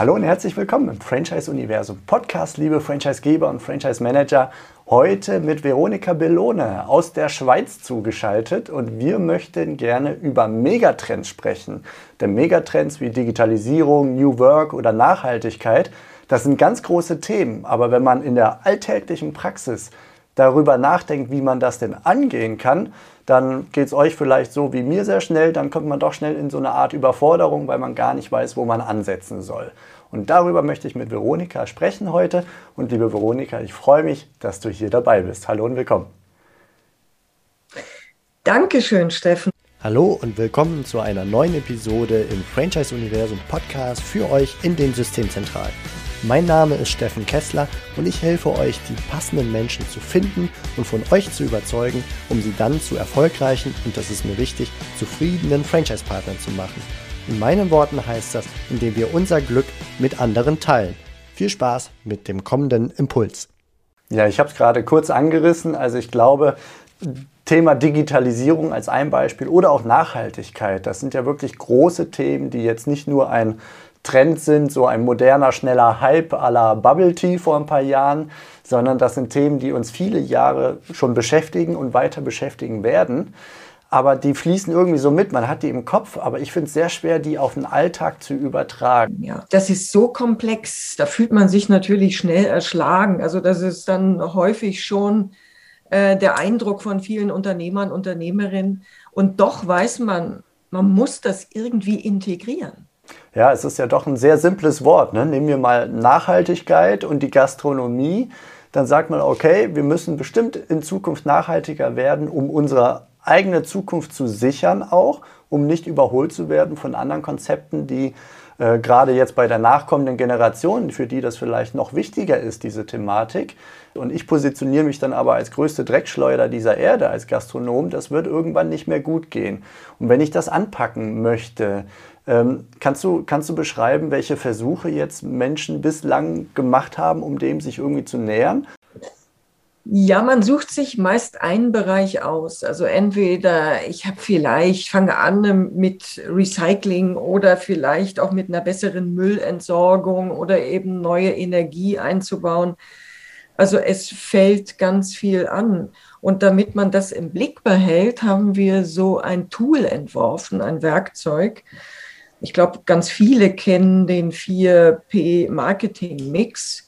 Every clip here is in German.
Hallo und herzlich willkommen im Franchise-Universum Podcast, liebe Franchise-Geber und Franchise-Manager. Heute mit Veronika Bellone aus der Schweiz zugeschaltet und wir möchten gerne über Megatrends sprechen. Denn Megatrends wie Digitalisierung, New Work oder Nachhaltigkeit, das sind ganz große Themen. Aber wenn man in der alltäglichen Praxis darüber nachdenkt, wie man das denn angehen kann, dann geht es euch vielleicht so wie mir sehr schnell, dann kommt man doch schnell in so eine Art Überforderung, weil man gar nicht weiß, wo man ansetzen soll. Und darüber möchte ich mit Veronika sprechen heute. Und liebe Veronika, ich freue mich, dass du hier dabei bist. Hallo und willkommen. Dankeschön, Steffen. Hallo und willkommen zu einer neuen Episode im Franchise-Universum Podcast für euch in den Systemzentralen. Mein Name ist Steffen Kessler und ich helfe euch, die passenden Menschen zu finden und von euch zu überzeugen, um sie dann zu erfolgreichen und das ist mir wichtig, zufriedenen Franchise-Partnern zu machen. In meinen Worten heißt das, indem wir unser Glück mit anderen teilen. Viel Spaß mit dem kommenden Impuls. Ja, ich habe es gerade kurz angerissen. Also ich glaube, Thema Digitalisierung als ein Beispiel oder auch Nachhaltigkeit, das sind ja wirklich große Themen, die jetzt nicht nur ein Trend sind, so ein moderner, schneller Hype à la Bubble Tea vor ein paar Jahren, sondern das sind Themen, die uns viele Jahre schon beschäftigen und weiter beschäftigen werden. Aber die fließen irgendwie so mit, man hat die im Kopf, aber ich finde es sehr schwer, die auf den Alltag zu übertragen. Ja, das ist so komplex, da fühlt man sich natürlich schnell erschlagen. Also das ist dann häufig schon äh, der Eindruck von vielen Unternehmern, Unternehmerinnen. Und doch weiß man, man muss das irgendwie integrieren. Ja, es ist ja doch ein sehr simples Wort. Ne? Nehmen wir mal Nachhaltigkeit und die Gastronomie. Dann sagt man, okay, wir müssen bestimmt in Zukunft nachhaltiger werden, um unsere eigene Zukunft zu sichern auch, um nicht überholt zu werden von anderen Konzepten, die äh, gerade jetzt bei der nachkommenden Generation, für die das vielleicht noch wichtiger ist, diese Thematik. Und ich positioniere mich dann aber als größte Dreckschleuder dieser Erde, als Gastronom. Das wird irgendwann nicht mehr gut gehen. Und wenn ich das anpacken möchte, ähm, kannst, du, kannst du beschreiben, welche Versuche jetzt Menschen bislang gemacht haben, um dem sich irgendwie zu nähern? Ja, man sucht sich meist einen Bereich aus. Also entweder ich habe vielleicht, fange an mit Recycling oder vielleicht auch mit einer besseren Müllentsorgung oder eben neue Energie einzubauen. Also es fällt ganz viel an. Und damit man das im Blick behält, haben wir so ein Tool entworfen, ein Werkzeug, ich glaube, ganz viele kennen den 4P-Marketing-Mix.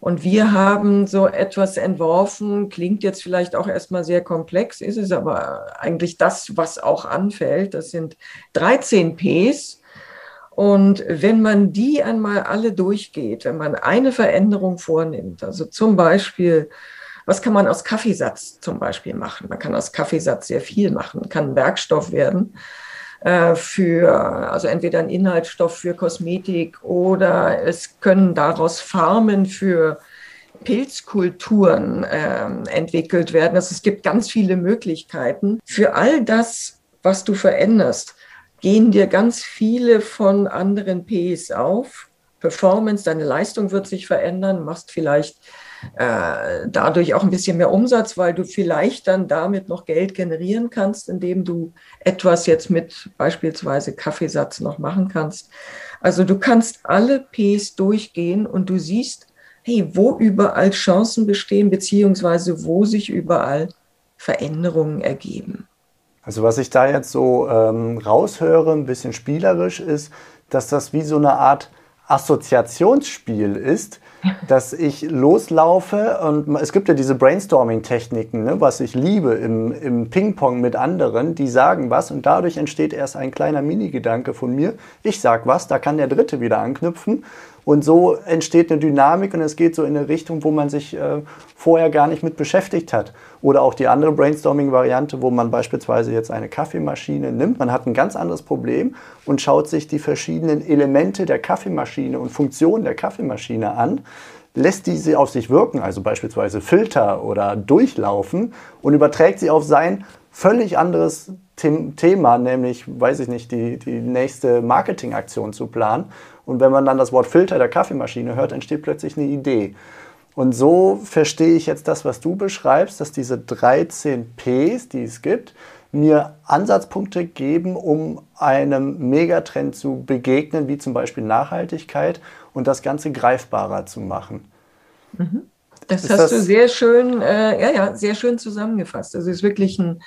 Und wir haben so etwas entworfen, klingt jetzt vielleicht auch erstmal sehr komplex, ist es aber eigentlich das, was auch anfällt. Das sind 13 Ps. Und wenn man die einmal alle durchgeht, wenn man eine Veränderung vornimmt, also zum Beispiel, was kann man aus Kaffeesatz zum Beispiel machen? Man kann aus Kaffeesatz sehr viel machen, kann Werkstoff werden. Äh, für, also entweder ein Inhaltsstoff für Kosmetik oder es können daraus Farmen für Pilzkulturen äh, entwickelt werden. Also es gibt ganz viele Möglichkeiten. Für all das, was du veränderst, gehen dir ganz viele von anderen Ps auf. Performance, deine Leistung wird sich verändern, machst vielleicht äh, dadurch auch ein bisschen mehr Umsatz, weil du vielleicht dann damit noch Geld generieren kannst, indem du etwas jetzt mit beispielsweise Kaffeesatz noch machen kannst. Also du kannst alle Ps durchgehen und du siehst, hey, wo überall Chancen bestehen, beziehungsweise wo sich überall Veränderungen ergeben. Also was ich da jetzt so ähm, raushöre, ein bisschen spielerisch ist, dass das wie so eine Art Assoziationsspiel ist, dass ich loslaufe und es gibt ja diese Brainstorming-Techniken, ne, was ich liebe im, im Ping-Pong mit anderen, die sagen was und dadurch entsteht erst ein kleiner Mini-Gedanke von mir. Ich sag was, da kann der Dritte wieder anknüpfen und so entsteht eine Dynamik und es geht so in eine Richtung, wo man sich äh, vorher gar nicht mit beschäftigt hat. Oder auch die andere Brainstorming-Variante, wo man beispielsweise jetzt eine Kaffeemaschine nimmt. Man hat ein ganz anderes Problem und schaut sich die verschiedenen Elemente der Kaffeemaschine und Funktionen der Kaffeemaschine an lässt diese auf sich wirken, also beispielsweise Filter oder durchlaufen und überträgt sie auf sein völlig anderes Thema, nämlich, weiß ich nicht, die, die nächste Marketingaktion zu planen. Und wenn man dann das Wort Filter der Kaffeemaschine hört, entsteht plötzlich eine Idee. Und so verstehe ich jetzt das, was du beschreibst, dass diese 13 Ps, die es gibt, mir Ansatzpunkte geben, um einem Megatrend zu begegnen, wie zum Beispiel Nachhaltigkeit und das Ganze greifbarer zu machen. Mhm. Das ist hast das du sehr schön, äh, ja, ja, sehr schön zusammengefasst. Also es ist wirklich ein,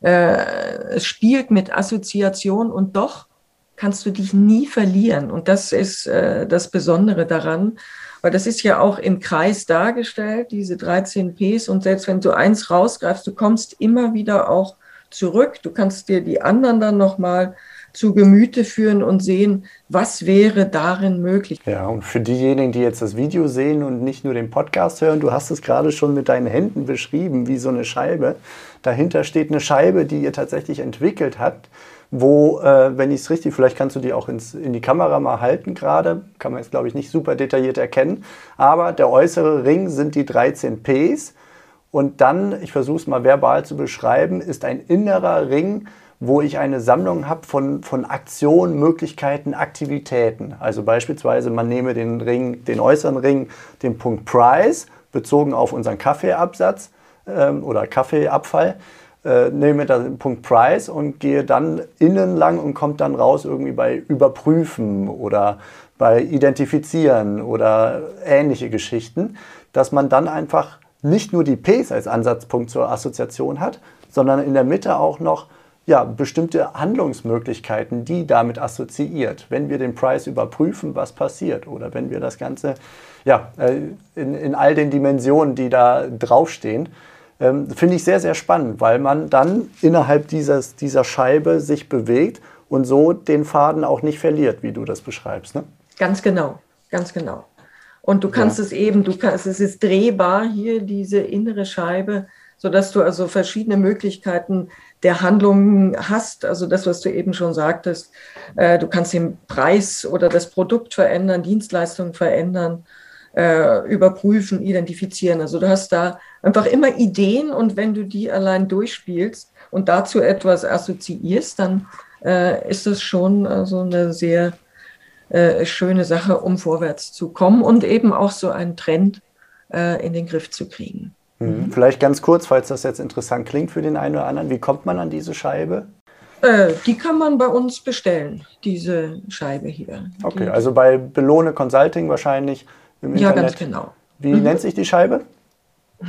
äh, es spielt mit Assoziation und doch kannst du dich nie verlieren. Und das ist äh, das Besondere daran, weil das ist ja auch im Kreis dargestellt, diese 13 Ps. Und selbst wenn du eins rausgreifst, du kommst immer wieder auch zurück. Du kannst dir die anderen dann nochmal zu Gemüte führen und sehen, was wäre darin möglich. Ja, und für diejenigen, die jetzt das Video sehen und nicht nur den Podcast hören, du hast es gerade schon mit deinen Händen beschrieben, wie so eine Scheibe. Dahinter steht eine Scheibe, die ihr tatsächlich entwickelt habt, wo, äh, wenn ich es richtig, vielleicht kannst du die auch ins, in die Kamera mal halten gerade, kann man jetzt glaube ich nicht super detailliert erkennen, aber der äußere Ring sind die 13 Ps und dann, ich versuche es mal verbal zu beschreiben, ist ein innerer Ring, wo ich eine Sammlung habe von, von Aktionen, Möglichkeiten, Aktivitäten. Also beispielsweise, man nehme den Ring, den äußeren Ring, den Punkt Price, bezogen auf unseren Kaffeeabsatz ähm, oder Kaffeeabfall, äh, nehme den Punkt Price und gehe dann innen lang und kommt dann raus irgendwie bei Überprüfen oder bei Identifizieren oder ähnliche Geschichten, dass man dann einfach nicht nur die Ps als Ansatzpunkt zur Assoziation hat, sondern in der Mitte auch noch ja, bestimmte Handlungsmöglichkeiten, die damit assoziiert. Wenn wir den Preis überprüfen, was passiert oder wenn wir das Ganze ja, äh, in, in all den Dimensionen, die da draufstehen, ähm, finde ich sehr, sehr spannend, weil man dann innerhalb dieses, dieser Scheibe sich bewegt und so den Faden auch nicht verliert, wie du das beschreibst. Ne? Ganz genau, ganz genau. Und du kannst ja. es eben, du kannst, es ist drehbar hier, diese innere Scheibe, sodass du also verschiedene Möglichkeiten der Handlungen hast. Also das, was du eben schon sagtest, äh, du kannst den Preis oder das Produkt verändern, Dienstleistungen verändern, äh, überprüfen, identifizieren. Also du hast da einfach immer Ideen und wenn du die allein durchspielst und dazu etwas assoziierst, dann äh, ist das schon also eine sehr schöne Sache, um vorwärts zu kommen und eben auch so einen Trend in den Griff zu kriegen. Mhm. Vielleicht ganz kurz, falls das jetzt interessant klingt für den einen oder anderen, wie kommt man an diese Scheibe? Äh, die kann man bei uns bestellen, diese Scheibe hier. Okay, die, also bei Belohne Consulting wahrscheinlich im Internet. Ja, ganz genau. Wie mhm. nennt sich die Scheibe?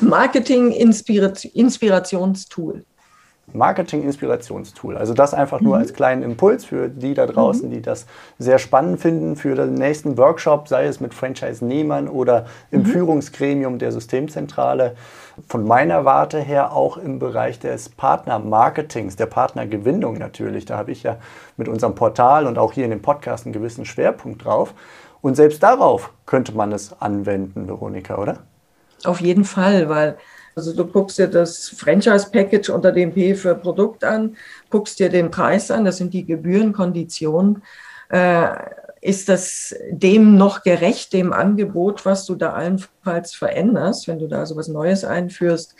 Marketing Inspirationstool. Marketing-Inspirationstool. Also das einfach nur mhm. als kleinen Impuls für die da draußen, mhm. die das sehr spannend finden für den nächsten Workshop, sei es mit Franchise-Nehmern oder im mhm. Führungsgremium der Systemzentrale. Von meiner Warte her auch im Bereich des Partner-Marketings, der Partnergewinnung natürlich. Da habe ich ja mit unserem Portal und auch hier in dem Podcast einen gewissen Schwerpunkt drauf. Und selbst darauf könnte man es anwenden, Veronika, oder? Auf jeden Fall, weil also du guckst dir das Franchise-Package unter dem P für Produkt an, guckst dir den Preis an, das sind die Gebührenkonditionen. Äh, ist das dem noch gerecht, dem Angebot, was du da allenfalls veränderst, wenn du da so was Neues einführst?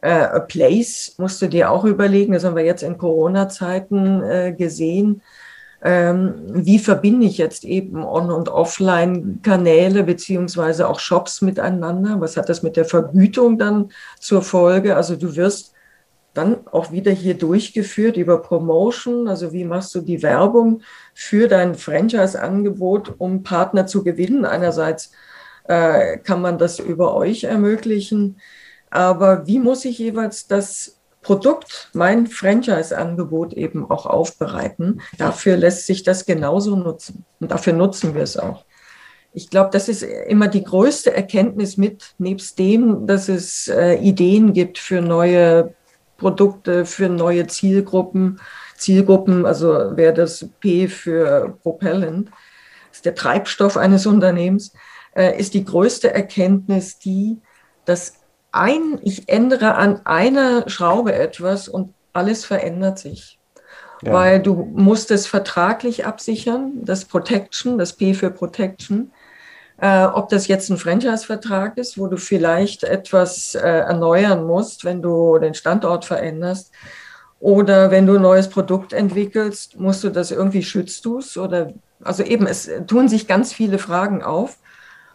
Äh, a Place musst du dir auch überlegen, das haben wir jetzt in Corona-Zeiten äh, gesehen wie verbinde ich jetzt eben On- und Offline-Kanäle beziehungsweise auch Shops miteinander? Was hat das mit der Vergütung dann zur Folge? Also du wirst dann auch wieder hier durchgeführt über Promotion. Also wie machst du die Werbung für dein Franchise-Angebot, um Partner zu gewinnen? Einerseits äh, kann man das über euch ermöglichen, aber wie muss ich jeweils das Produkt, mein Franchise-Angebot eben auch aufbereiten. Dafür lässt sich das genauso nutzen und dafür nutzen wir es auch. Ich glaube, das ist immer die größte Erkenntnis mit, nebst dem, dass es äh, Ideen gibt für neue Produkte, für neue Zielgruppen. Zielgruppen, also wäre das P für Propellant, ist der Treibstoff eines Unternehmens, äh, ist die größte Erkenntnis die, dass ein, ich ändere an einer Schraube etwas und alles verändert sich. Ja. Weil du musst es vertraglich absichern, das Protection, das P für Protection. Äh, ob das jetzt ein Franchise-Vertrag ist, wo du vielleicht etwas äh, erneuern musst, wenn du den Standort veränderst. Oder wenn du ein neues Produkt entwickelst, musst du das irgendwie schützt du es oder also eben es tun sich ganz viele Fragen auf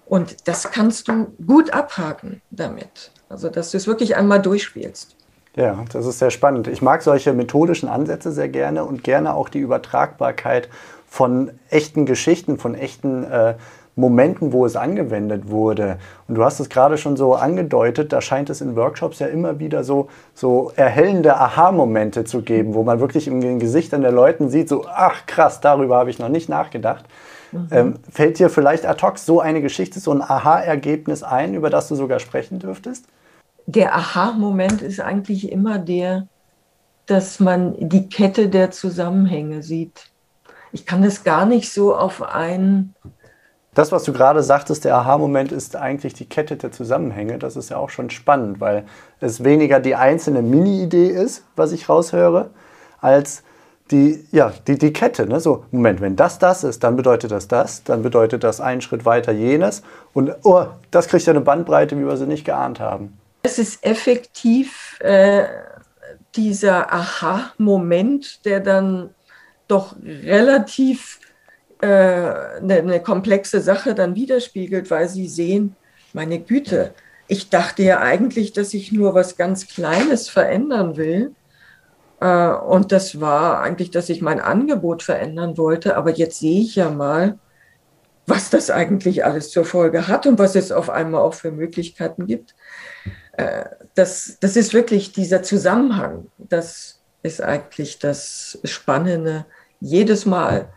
und das kannst du gut abhaken damit. Also, dass du es wirklich einmal durchspielst. Ja, das ist sehr spannend. Ich mag solche methodischen Ansätze sehr gerne und gerne auch die Übertragbarkeit von echten Geschichten, von echten äh, Momenten, wo es angewendet wurde. Und du hast es gerade schon so angedeutet, da scheint es in Workshops ja immer wieder so, so erhellende Aha-Momente zu geben, wo man wirklich in den Gesichtern der Leuten sieht, so, ach krass, darüber habe ich noch nicht nachgedacht. Mhm. Ähm, fällt dir vielleicht ad hoc so eine Geschichte, so ein Aha-Ergebnis ein, über das du sogar sprechen dürftest? Der Aha-Moment ist eigentlich immer der, dass man die Kette der Zusammenhänge sieht. Ich kann das gar nicht so auf einen das, was du gerade sagtest, der Aha-Moment ist eigentlich die Kette der Zusammenhänge. Das ist ja auch schon spannend, weil es weniger die einzelne Mini-Idee ist, was ich raushöre, als die, ja, die, die Kette. Ne? So, Moment, wenn das das ist, dann bedeutet das das, dann bedeutet das einen Schritt weiter jenes. Und oh, das kriegt ja eine Bandbreite, wie wir sie nicht geahnt haben. Es ist effektiv äh, dieser Aha-Moment, der dann doch relativ eine, äh, eine komplexe Sache dann widerspiegelt, weil sie sehen, meine Güte, ich dachte ja eigentlich, dass ich nur was ganz Kleines verändern will. Äh, und das war eigentlich, dass ich mein Angebot verändern wollte. Aber jetzt sehe ich ja mal, was das eigentlich alles zur Folge hat und was es auf einmal auch für Möglichkeiten gibt. Äh, das, das ist wirklich dieser Zusammenhang. Das ist eigentlich das Spannende. Jedes Mal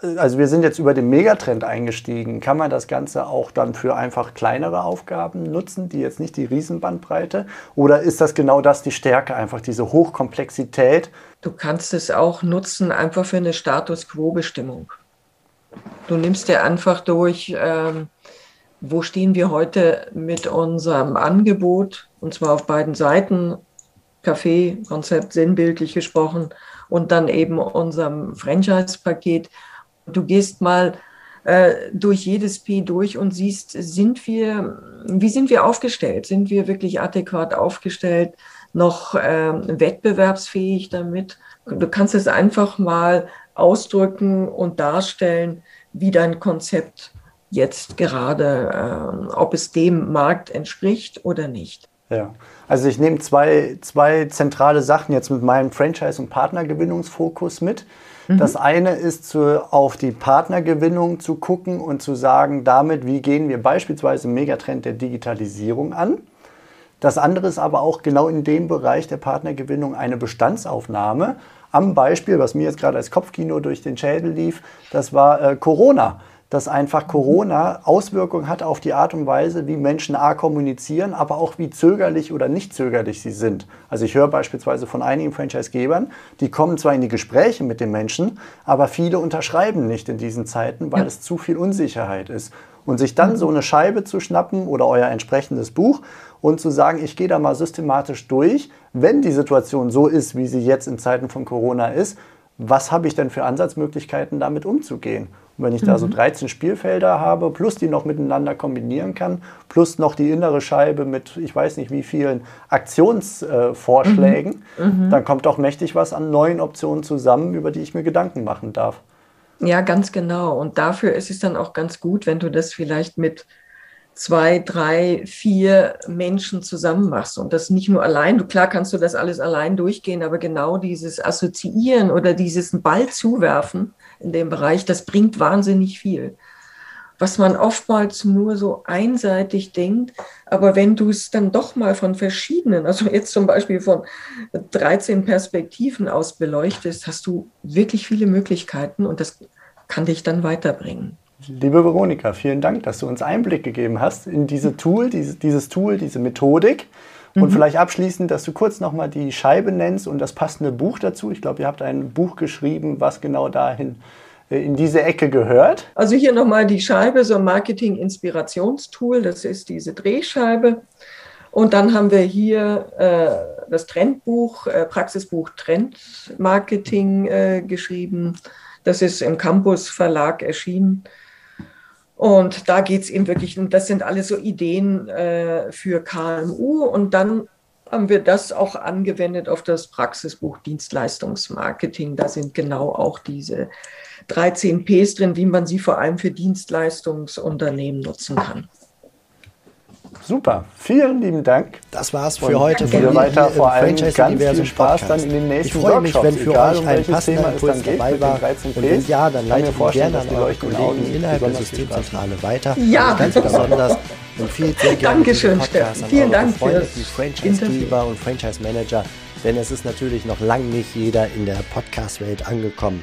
also wir sind jetzt über den Megatrend eingestiegen. Kann man das Ganze auch dann für einfach kleinere Aufgaben nutzen, die jetzt nicht die Riesenbandbreite? Oder ist das genau das die Stärke, einfach diese Hochkomplexität? Du kannst es auch nutzen, einfach für eine Status Quo-Bestimmung. Du nimmst dir einfach durch, ähm, wo stehen wir heute mit unserem Angebot, und zwar auf beiden Seiten, Kaffee, Konzept sinnbildlich gesprochen, und dann eben unserem Franchise-Paket Du gehst mal äh, durch jedes P durch und siehst, sind wir, wie sind wir aufgestellt? Sind wir wirklich adäquat aufgestellt? Noch äh, wettbewerbsfähig damit? Du kannst es einfach mal ausdrücken und darstellen, wie dein Konzept jetzt gerade, äh, ob es dem Markt entspricht oder nicht. Ja, also ich nehme zwei, zwei zentrale Sachen jetzt mit meinem Franchise- und Partnergewinnungsfokus mit. Das mhm. eine ist, zu, auf die Partnergewinnung zu gucken und zu sagen, damit, wie gehen wir beispielsweise den Megatrend der Digitalisierung an. Das andere ist aber auch genau in dem Bereich der Partnergewinnung eine Bestandsaufnahme. Am Beispiel, was mir jetzt gerade als Kopfkino durch den Schädel lief, das war äh, Corona dass einfach Corona Auswirkungen hat auf die Art und Weise, wie Menschen A kommunizieren, aber auch wie zögerlich oder nicht zögerlich sie sind. Also ich höre beispielsweise von einigen Franchise-Gebern, die kommen zwar in die Gespräche mit den Menschen, aber viele unterschreiben nicht in diesen Zeiten, weil ja. es zu viel Unsicherheit ist. Und sich dann so eine Scheibe zu schnappen oder euer entsprechendes Buch und zu sagen, ich gehe da mal systematisch durch, wenn die Situation so ist, wie sie jetzt in Zeiten von Corona ist, was habe ich denn für Ansatzmöglichkeiten, damit umzugehen? Und wenn ich da so 13 mhm. Spielfelder habe, plus die noch miteinander kombinieren kann, plus noch die innere Scheibe mit, ich weiß nicht wie vielen Aktionsvorschlägen, äh, mhm. dann kommt doch mächtig was an neuen Optionen zusammen, über die ich mir Gedanken machen darf. Ja, ganz genau. Und dafür ist es dann auch ganz gut, wenn du das vielleicht mit zwei, drei, vier Menschen zusammen machst und das nicht nur allein. Du klar kannst du das alles allein durchgehen, aber genau dieses Assoziieren oder dieses Ball zuwerfen, in dem Bereich, das bringt wahnsinnig viel. Was man oftmals nur so einseitig denkt, aber wenn du es dann doch mal von verschiedenen, also jetzt zum Beispiel von 13 Perspektiven aus beleuchtest, hast du wirklich viele Möglichkeiten und das kann dich dann weiterbringen. Liebe Veronika, vielen Dank, dass du uns Einblick gegeben hast in diese Tool, diese, dieses Tool, diese Methodik. Und mhm. vielleicht abschließend, dass du kurz nochmal die Scheibe nennst und das passende Buch dazu. Ich glaube, ihr habt ein Buch geschrieben, was genau dahin äh, in diese Ecke gehört. Also hier nochmal die Scheibe, so ein Marketing-Inspirationstool, das ist diese Drehscheibe. Und dann haben wir hier äh, das Trendbuch, äh, Praxisbuch Trendmarketing äh, geschrieben. Das ist im Campus Verlag erschienen. Und da geht es eben wirklich, das sind alles so Ideen äh, für KMU. Und dann haben wir das auch angewendet auf das Praxisbuch Dienstleistungsmarketing. Da sind genau auch diese 13 Ps drin, wie man sie vor allem für Dienstleistungsunternehmen nutzen kann. Super, vielen lieben Dank. Das war's für Und heute von mir weiter vor allem ganz viel Spaß dann in den nächsten Ich freue mich, wenn für euch ein passender Impuls dabei war. Und wenn ja, dann leitet ihn gerne an eure Kollegen innerhalb der Systemzentrale weiter. Ja. Und ganz besonders empfiehlt sehr gerne Dankeschön, Steffen. Vielen Dank Freunde, die Franchise-Geber und Franchise-Manager, denn es ist natürlich noch lange nicht jeder in der Podcast-Welt angekommen.